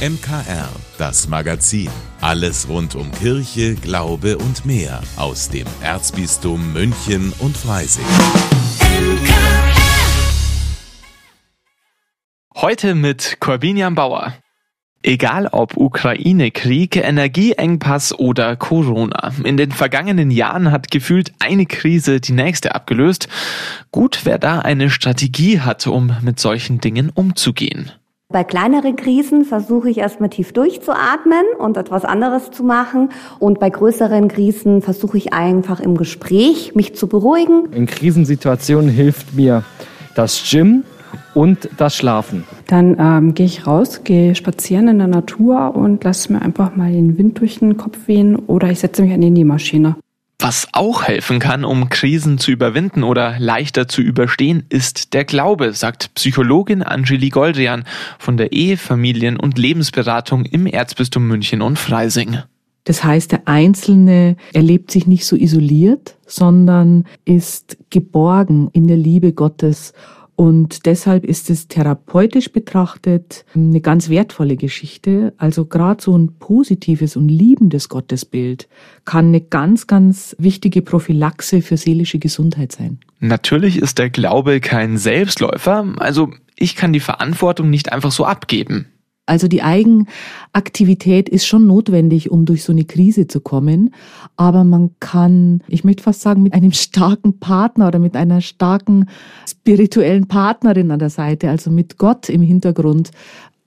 MKR, das Magazin. Alles rund um Kirche, Glaube und mehr aus dem Erzbistum München und Freising. Heute mit Corbinian Bauer. Egal ob Ukraine-Krieg, Energieengpass oder Corona. In den vergangenen Jahren hat gefühlt eine Krise die nächste abgelöst. Gut, wer da eine Strategie hat, um mit solchen Dingen umzugehen. Bei kleineren Krisen versuche ich erstmal tief durchzuatmen und etwas anderes zu machen. Und bei größeren Krisen versuche ich einfach im Gespräch mich zu beruhigen. In Krisensituationen hilft mir das Gym und das Schlafen. Dann ähm, gehe ich raus, gehe spazieren in der Natur und lasse mir einfach mal den Wind durch den Kopf wehen oder ich setze mich an die Nähmaschine. Was auch helfen kann, um Krisen zu überwinden oder leichter zu überstehen, ist der Glaube, sagt Psychologin Angeli Goldrian von der Ehe-, Familien- und Lebensberatung im Erzbistum München und Freising. Das heißt, der Einzelne erlebt sich nicht so isoliert, sondern ist geborgen in der Liebe Gottes und deshalb ist es therapeutisch betrachtet eine ganz wertvolle Geschichte. Also gerade so ein positives und liebendes Gottesbild kann eine ganz, ganz wichtige Prophylaxe für seelische Gesundheit sein. Natürlich ist der Glaube kein Selbstläufer. Also ich kann die Verantwortung nicht einfach so abgeben. Also die Eigenaktivität ist schon notwendig, um durch so eine Krise zu kommen. Aber man kann, ich möchte fast sagen, mit einem starken Partner oder mit einer starken spirituellen Partnerin an der Seite, also mit Gott im Hintergrund,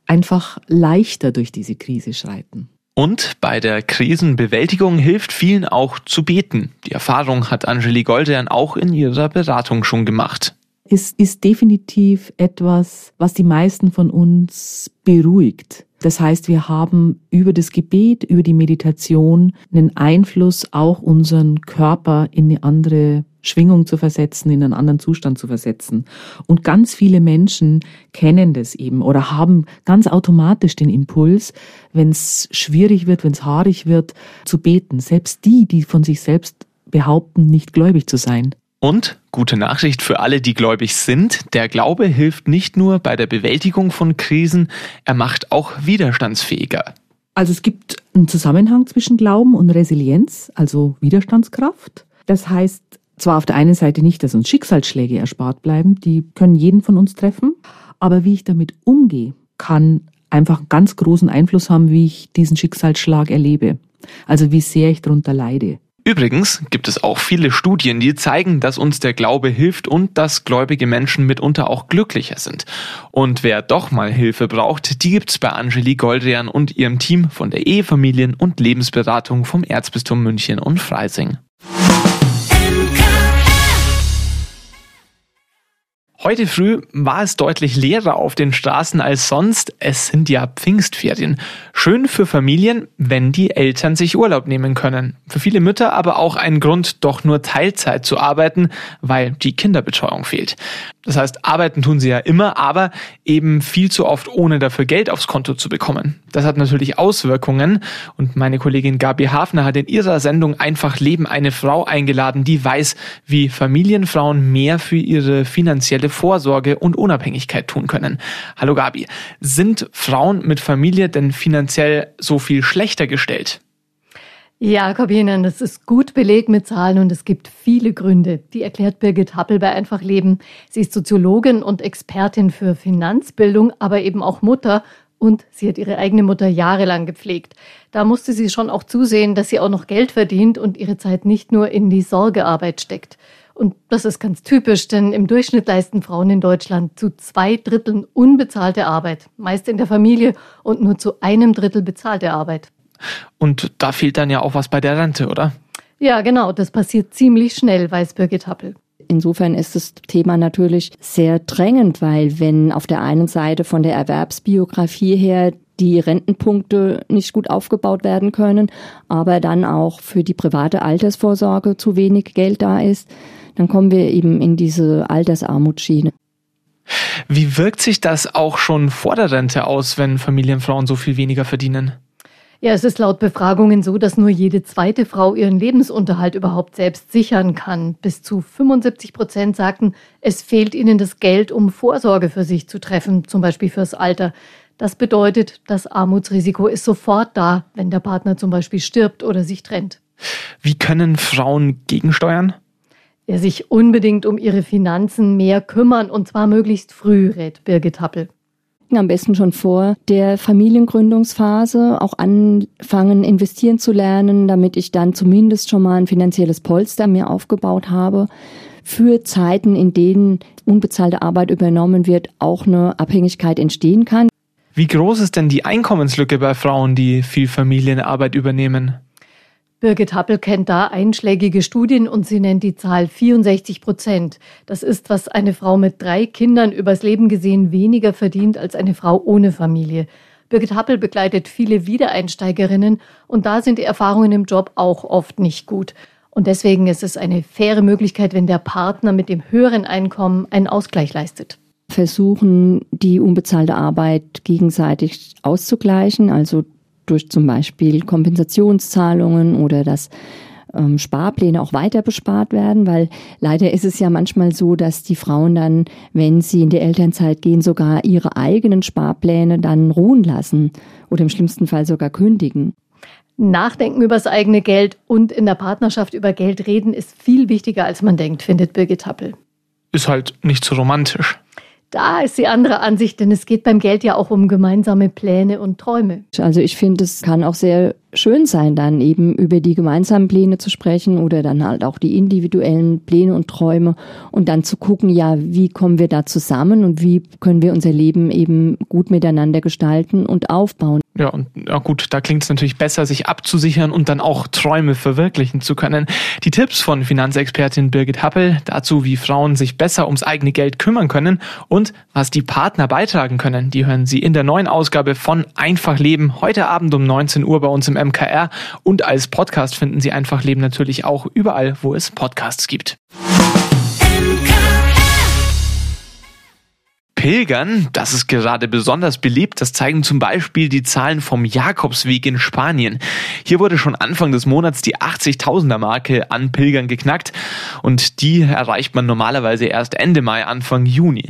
einfach leichter durch diese Krise schreiten. Und bei der Krisenbewältigung hilft vielen auch zu beten. Die Erfahrung hat Angelique Goldern auch in ihrer Beratung schon gemacht es ist definitiv etwas, was die meisten von uns beruhigt. Das heißt, wir haben über das Gebet, über die Meditation einen Einfluss, auch unseren Körper in eine andere Schwingung zu versetzen, in einen anderen Zustand zu versetzen. Und ganz viele Menschen kennen das eben oder haben ganz automatisch den Impuls, wenn es schwierig wird, wenn es haarig wird, zu beten. Selbst die, die von sich selbst behaupten, nicht gläubig zu sein. Und gute Nachricht für alle, die gläubig sind, der Glaube hilft nicht nur bei der Bewältigung von Krisen, er macht auch widerstandsfähiger. Also es gibt einen Zusammenhang zwischen Glauben und Resilienz, also Widerstandskraft. Das heißt zwar auf der einen Seite nicht, dass uns Schicksalsschläge erspart bleiben, die können jeden von uns treffen, aber wie ich damit umgehe, kann einfach einen ganz großen Einfluss haben, wie ich diesen Schicksalsschlag erlebe. Also wie sehr ich darunter leide. Übrigens gibt es auch viele Studien, die zeigen, dass uns der Glaube hilft und dass gläubige Menschen mitunter auch glücklicher sind. Und wer doch mal Hilfe braucht, die gibt's bei Angelique Goldrian und ihrem Team von der Ehefamilien- und Lebensberatung vom Erzbistum München und Freising. Heute früh war es deutlich leerer auf den Straßen als sonst. Es sind ja Pfingstferien. Schön für Familien, wenn die Eltern sich Urlaub nehmen können. Für viele Mütter aber auch ein Grund, doch nur Teilzeit zu arbeiten, weil die Kinderbetreuung fehlt. Das heißt, arbeiten tun sie ja immer, aber eben viel zu oft, ohne dafür Geld aufs Konto zu bekommen. Das hat natürlich Auswirkungen und meine Kollegin Gabi Hafner hat in ihrer Sendung Einfach Leben eine Frau eingeladen, die weiß, wie Familienfrauen mehr für ihre finanzielle Vorsorge und Unabhängigkeit tun können. Hallo Gabi, sind Frauen mit Familie denn finanziell so viel schlechter gestellt? Ja, Corbinian, das ist gut belegt mit Zahlen und es gibt viele Gründe. Die erklärt Birgit Happel bei Einfach Leben. Sie ist Soziologin und Expertin für Finanzbildung, aber eben auch Mutter und sie hat ihre eigene Mutter jahrelang gepflegt. Da musste sie schon auch zusehen, dass sie auch noch Geld verdient und ihre Zeit nicht nur in die Sorgearbeit steckt. Und das ist ganz typisch, denn im Durchschnitt leisten Frauen in Deutschland zu zwei Dritteln unbezahlte Arbeit, meist in der Familie und nur zu einem Drittel bezahlte Arbeit. Und da fehlt dann ja auch was bei der Rente, oder? Ja, genau. Das passiert ziemlich schnell, weiß Birgit Happel. Insofern ist das Thema natürlich sehr drängend, weil wenn auf der einen Seite von der Erwerbsbiografie her die Rentenpunkte nicht gut aufgebaut werden können, aber dann auch für die private Altersvorsorge zu wenig Geld da ist, dann kommen wir eben in diese Altersarmutsschiene. Wie wirkt sich das auch schon vor der Rente aus, wenn Familienfrauen so viel weniger verdienen? Ja, es ist laut Befragungen so, dass nur jede zweite Frau ihren Lebensunterhalt überhaupt selbst sichern kann. Bis zu 75 Prozent sagten, es fehlt ihnen das Geld, um Vorsorge für sich zu treffen, zum Beispiel fürs Alter. Das bedeutet, das Armutsrisiko ist sofort da, wenn der Partner zum Beispiel stirbt oder sich trennt. Wie können Frauen gegensteuern? Er sich unbedingt um ihre Finanzen mehr kümmern und zwar möglichst früh, rät Birgit Happel am besten schon vor der Familiengründungsphase auch anfangen, investieren zu lernen, damit ich dann zumindest schon mal ein finanzielles Polster mir aufgebaut habe. Für Zeiten, in denen unbezahlte Arbeit übernommen wird, auch eine Abhängigkeit entstehen kann. Wie groß ist denn die Einkommenslücke bei Frauen, die viel Familienarbeit übernehmen? Birgit Happel kennt da einschlägige Studien und sie nennt die Zahl 64 Prozent. Das ist, was eine Frau mit drei Kindern übers Leben gesehen weniger verdient als eine Frau ohne Familie. Birgit Happel begleitet viele Wiedereinsteigerinnen und da sind die Erfahrungen im Job auch oft nicht gut. Und deswegen ist es eine faire Möglichkeit, wenn der Partner mit dem höheren Einkommen einen Ausgleich leistet versuchen, die unbezahlte Arbeit gegenseitig auszugleichen, also durch zum Beispiel Kompensationszahlungen oder dass ähm, Sparpläne auch weiter bespart werden, weil leider ist es ja manchmal so, dass die Frauen dann, wenn sie in die Elternzeit gehen, sogar ihre eigenen Sparpläne dann ruhen lassen oder im schlimmsten Fall sogar kündigen. Nachdenken über das eigene Geld und in der Partnerschaft über Geld reden ist viel wichtiger, als man denkt, findet Birgit Happel. Ist halt nicht so romantisch. Da ist die andere Ansicht, denn es geht beim Geld ja auch um gemeinsame Pläne und Träume. Also ich finde, es kann auch sehr schön sein, dann eben über die gemeinsamen Pläne zu sprechen oder dann halt auch die individuellen Pläne und Träume und dann zu gucken, ja, wie kommen wir da zusammen und wie können wir unser Leben eben gut miteinander gestalten und aufbauen. Ja, und ja gut, da klingt es natürlich besser, sich abzusichern und dann auch Träume verwirklichen zu können. Die Tipps von Finanzexpertin Birgit Happel dazu, wie Frauen sich besser ums eigene Geld kümmern können und was die Partner beitragen können, die hören Sie in der neuen Ausgabe von Einfach Leben heute Abend um 19 Uhr bei uns im MKR und als Podcast finden Sie Einfach Leben natürlich auch überall, wo es Podcasts gibt. Pilgern, das ist gerade besonders beliebt. Das zeigen zum Beispiel die Zahlen vom Jakobsweg in Spanien. Hier wurde schon Anfang des Monats die 80.000er Marke an Pilgern geknackt und die erreicht man normalerweise erst Ende Mai, Anfang Juni.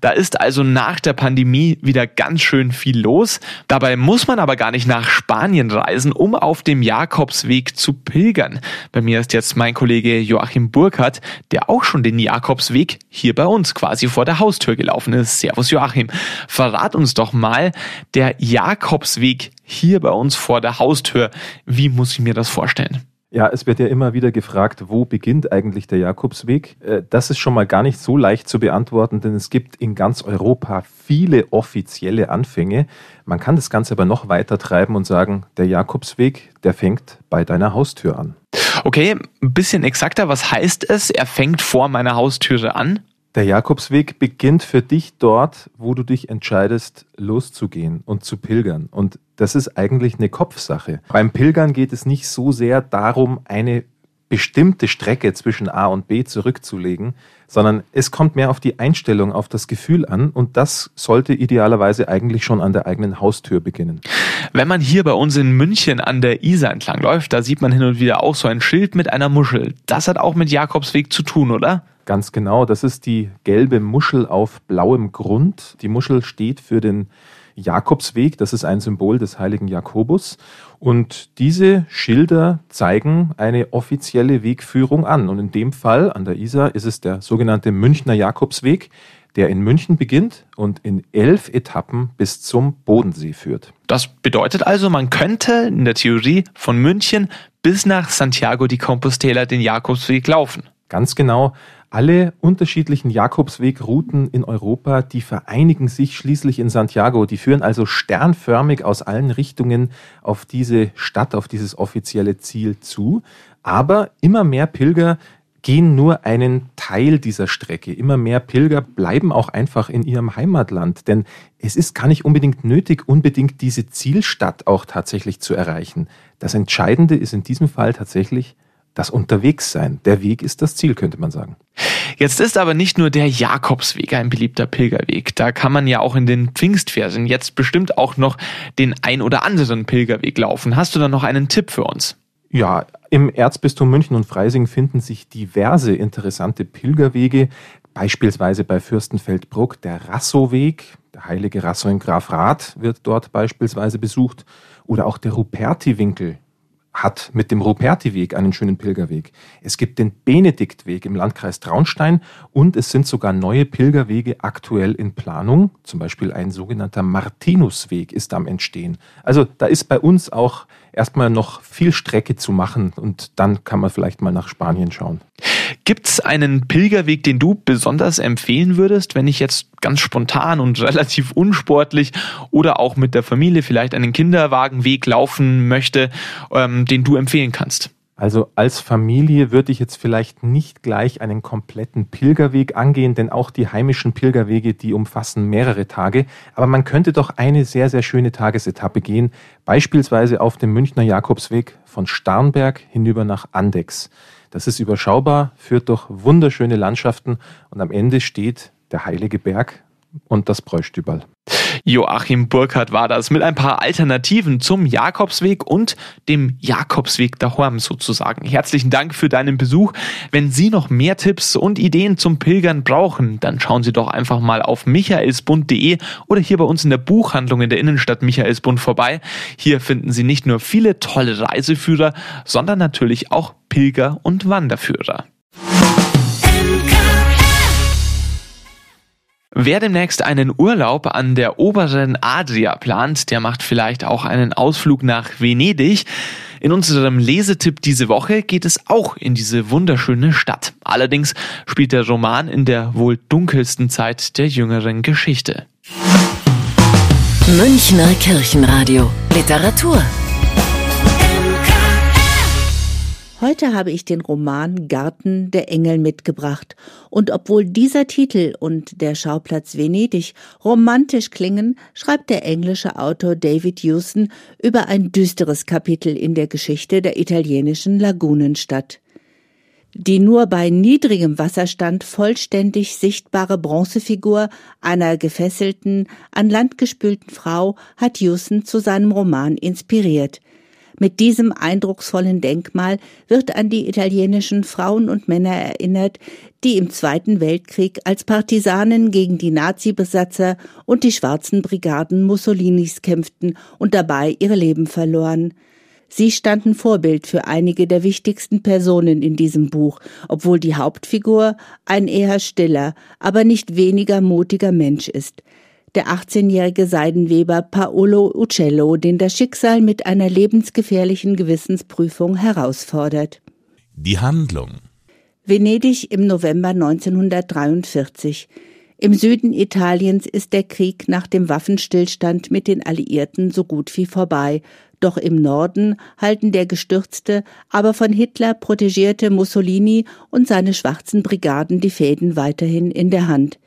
Da ist also nach der Pandemie wieder ganz schön viel los. Dabei muss man aber gar nicht nach Spanien reisen, um auf dem Jakobsweg zu pilgern. Bei mir ist jetzt mein Kollege Joachim Burkhardt, der auch schon den Jakobsweg hier bei uns quasi vor der Haustür gelaufen ist. Servus Joachim. Verrat uns doch mal, der Jakobsweg hier bei uns vor der Haustür. Wie muss ich mir das vorstellen? Ja, es wird ja immer wieder gefragt, wo beginnt eigentlich der Jakobsweg? Äh, das ist schon mal gar nicht so leicht zu beantworten, denn es gibt in ganz Europa viele offizielle Anfänge. Man kann das Ganze aber noch weiter treiben und sagen, der Jakobsweg, der fängt bei deiner Haustür an. Okay, ein bisschen exakter, was heißt es? Er fängt vor meiner Haustüre an? Der Jakobsweg beginnt für dich dort, wo du dich entscheidest, loszugehen und zu pilgern. Und das ist eigentlich eine Kopfsache. Beim Pilgern geht es nicht so sehr darum, eine bestimmte Strecke zwischen A und B zurückzulegen, sondern es kommt mehr auf die Einstellung, auf das Gefühl an und das sollte idealerweise eigentlich schon an der eigenen Haustür beginnen. Wenn man hier bei uns in München an der Isar entlang läuft, da sieht man hin und wieder auch so ein Schild mit einer Muschel. Das hat auch mit Jakobsweg zu tun, oder? Ganz genau, das ist die gelbe Muschel auf blauem Grund. Die Muschel steht für den Jakobsweg, das ist ein Symbol des heiligen Jakobus. Und diese Schilder zeigen eine offizielle Wegführung an. Und in dem Fall an der Isar ist es der sogenannte Münchner Jakobsweg, der in München beginnt und in elf Etappen bis zum Bodensee führt. Das bedeutet also, man könnte in der Theorie von München bis nach Santiago de Compostela den Jakobsweg laufen. Ganz genau. Alle unterschiedlichen Jakobswegrouten in Europa, die vereinigen sich schließlich in Santiago. Die führen also sternförmig aus allen Richtungen auf diese Stadt, auf dieses offizielle Ziel zu. Aber immer mehr Pilger gehen nur einen Teil dieser Strecke. Immer mehr Pilger bleiben auch einfach in ihrem Heimatland, denn es ist gar nicht unbedingt nötig, unbedingt diese Zielstadt auch tatsächlich zu erreichen. Das Entscheidende ist in diesem Fall tatsächlich das Unterwegssein. Der Weg ist das Ziel, könnte man sagen. Jetzt ist aber nicht nur der Jakobsweg ein beliebter Pilgerweg. Da kann man ja auch in den Pfingstferien jetzt bestimmt auch noch den ein oder anderen Pilgerweg laufen. Hast du da noch einen Tipp für uns? Ja, im Erzbistum München und Freising finden sich diverse interessante Pilgerwege. Beispielsweise bei Fürstenfeldbruck der Rassoweg, Der heilige Rassoin Graf Rath wird dort beispielsweise besucht. Oder auch der Ruperti-Winkel hat mit dem Ruperti-Weg einen schönen Pilgerweg. Es gibt den Benediktweg im Landkreis Traunstein und es sind sogar neue Pilgerwege aktuell in Planung. Zum Beispiel ein sogenannter Martinusweg ist am Entstehen. Also da ist bei uns auch erstmal noch viel Strecke zu machen und dann kann man vielleicht mal nach Spanien schauen. Gibt es einen Pilgerweg, den du besonders empfehlen würdest, wenn ich jetzt ganz spontan und relativ unsportlich oder auch mit der Familie vielleicht einen Kinderwagenweg laufen möchte, ähm, den du empfehlen kannst? Also als Familie würde ich jetzt vielleicht nicht gleich einen kompletten Pilgerweg angehen, denn auch die heimischen Pilgerwege, die umfassen mehrere Tage. Aber man könnte doch eine sehr, sehr schöne Tagesetappe gehen, beispielsweise auf dem Münchner Jakobsweg von Starnberg hinüber nach Andex. Das ist überschaubar, führt durch wunderschöne Landschaften und am Ende steht der Heilige Berg und das Bräustüberl. Joachim Burkhardt war das mit ein paar Alternativen zum Jakobsweg und dem Jakobsweg Horm sozusagen. Herzlichen Dank für deinen Besuch. Wenn Sie noch mehr Tipps und Ideen zum Pilgern brauchen, dann schauen Sie doch einfach mal auf michaelsbund.de oder hier bei uns in der Buchhandlung in der Innenstadt Michaelsbund vorbei. Hier finden Sie nicht nur viele tolle Reiseführer, sondern natürlich auch Pilger- und Wanderführer. Wer demnächst einen Urlaub an der oberen Adria plant, der macht vielleicht auch einen Ausflug nach Venedig. In unserem Lesetipp diese Woche geht es auch in diese wunderschöne Stadt. Allerdings spielt der Roman in der wohl dunkelsten Zeit der jüngeren Geschichte. Münchner Kirchenradio Literatur Heute habe ich den Roman Garten der Engel mitgebracht. Und obwohl dieser Titel und der Schauplatz Venedig romantisch klingen, schreibt der englische Autor David Hewson über ein düsteres Kapitel in der Geschichte der italienischen Lagunenstadt. Die nur bei niedrigem Wasserstand vollständig sichtbare Bronzefigur einer gefesselten, an Land gespülten Frau hat Hewson zu seinem Roman inspiriert – mit diesem eindrucksvollen Denkmal wird an die italienischen Frauen und Männer erinnert, die im Zweiten Weltkrieg als Partisanen gegen die Nazi-Besatzer und die schwarzen Brigaden Mussolinis kämpften und dabei ihre Leben verloren. Sie standen Vorbild für einige der wichtigsten Personen in diesem Buch, obwohl die Hauptfigur ein eher stiller, aber nicht weniger mutiger Mensch ist der 18-jährige Seidenweber Paolo Uccello, den das Schicksal mit einer lebensgefährlichen Gewissensprüfung herausfordert. Die Handlung Venedig im November 1943. Im Süden Italiens ist der Krieg nach dem Waffenstillstand mit den Alliierten so gut wie vorbei, doch im Norden halten der gestürzte, aber von Hitler protegierte Mussolini und seine schwarzen Brigaden die Fäden weiterhin in der Hand.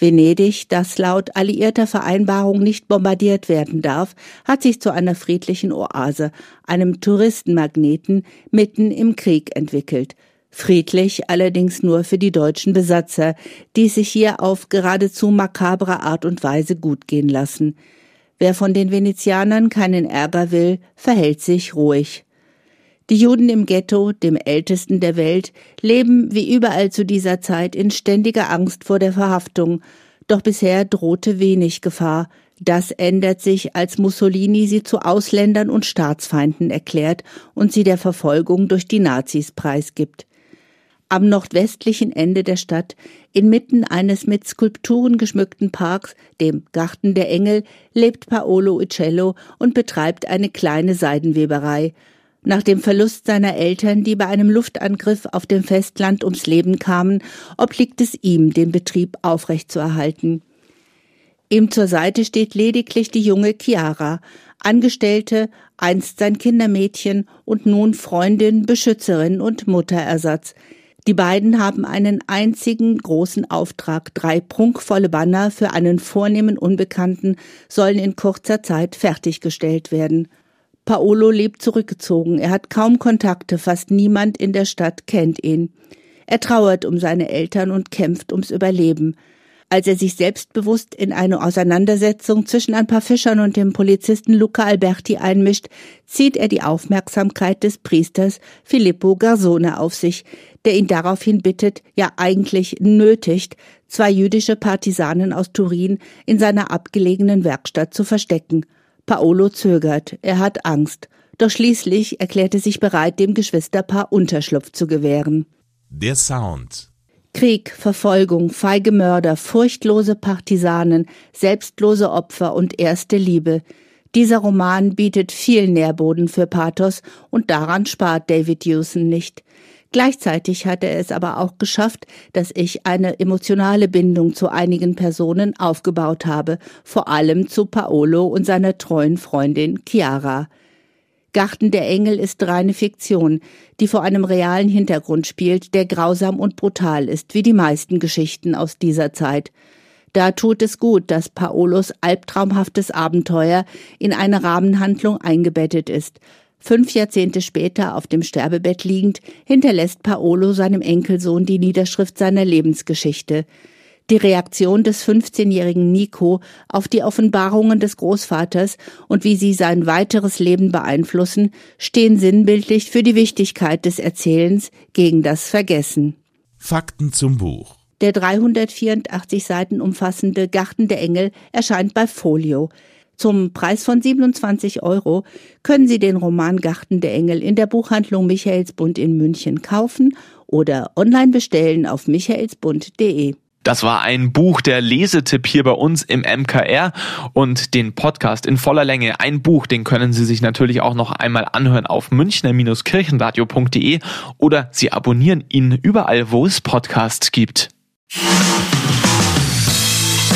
Venedig, das laut alliierter Vereinbarung nicht bombardiert werden darf, hat sich zu einer friedlichen Oase, einem Touristenmagneten mitten im Krieg entwickelt. Friedlich allerdings nur für die deutschen Besatzer, die sich hier auf geradezu makabre Art und Weise gut gehen lassen. Wer von den Venezianern keinen Ärger will, verhält sich ruhig. Die Juden im Ghetto, dem ältesten der Welt, leben wie überall zu dieser Zeit in ständiger Angst vor der Verhaftung, doch bisher drohte wenig Gefahr. Das ändert sich, als Mussolini sie zu Ausländern und Staatsfeinden erklärt und sie der Verfolgung durch die Nazis preisgibt. Am nordwestlichen Ende der Stadt, inmitten eines mit Skulpturen geschmückten Parks, dem Garten der Engel, lebt Paolo Uccello und betreibt eine kleine Seidenweberei. Nach dem Verlust seiner Eltern, die bei einem Luftangriff auf dem Festland ums Leben kamen, obliegt es ihm, den Betrieb aufrechtzuerhalten. Ihm zur Seite steht lediglich die junge Chiara, Angestellte, einst sein Kindermädchen und nun Freundin, Beschützerin und Mutterersatz. Die beiden haben einen einzigen großen Auftrag. Drei prunkvolle Banner für einen vornehmen Unbekannten sollen in kurzer Zeit fertiggestellt werden. Paolo lebt zurückgezogen. Er hat kaum Kontakte, fast niemand in der Stadt kennt ihn. Er trauert um seine Eltern und kämpft ums Überleben. Als er sich selbstbewusst in eine Auseinandersetzung zwischen ein paar Fischern und dem Polizisten Luca Alberti einmischt, zieht er die Aufmerksamkeit des Priesters Filippo Garzone auf sich, der ihn daraufhin bittet, ja eigentlich nötigt, zwei jüdische Partisanen aus Turin in seiner abgelegenen Werkstatt zu verstecken. Paolo zögert, er hat Angst, doch schließlich erklärt er sich bereit, dem Geschwisterpaar Unterschlupf zu gewähren. Der Sound. Krieg, Verfolgung, feige Mörder, furchtlose Partisanen, selbstlose Opfer und erste Liebe. Dieser Roman bietet viel Nährboden für Pathos und daran spart David Hewson nicht. Gleichzeitig hat er es aber auch geschafft, dass ich eine emotionale Bindung zu einigen Personen aufgebaut habe, vor allem zu Paolo und seiner treuen Freundin Chiara. Garten der Engel ist reine Fiktion, die vor einem realen Hintergrund spielt, der grausam und brutal ist, wie die meisten Geschichten aus dieser Zeit. Da tut es gut, dass Paolos albtraumhaftes Abenteuer in eine Rahmenhandlung eingebettet ist, Fünf Jahrzehnte später, auf dem Sterbebett liegend, hinterlässt Paolo seinem Enkelsohn die Niederschrift seiner Lebensgeschichte. Die Reaktion des 15-jährigen Nico auf die Offenbarungen des Großvaters und wie sie sein weiteres Leben beeinflussen, stehen sinnbildlich für die Wichtigkeit des Erzählens gegen das Vergessen. Fakten zum Buch. Der 384 Seiten umfassende Garten der Engel erscheint bei Folio. Zum Preis von 27 Euro können Sie den Roman Garten der Engel in der Buchhandlung Michaelsbund in München kaufen oder online bestellen auf michaelsbund.de. Das war ein Buch, der Lesetipp hier bei uns im MKR und den Podcast in voller Länge. Ein Buch, den können Sie sich natürlich auch noch einmal anhören auf münchner-kirchenradio.de oder Sie abonnieren ihn überall, wo es Podcasts gibt.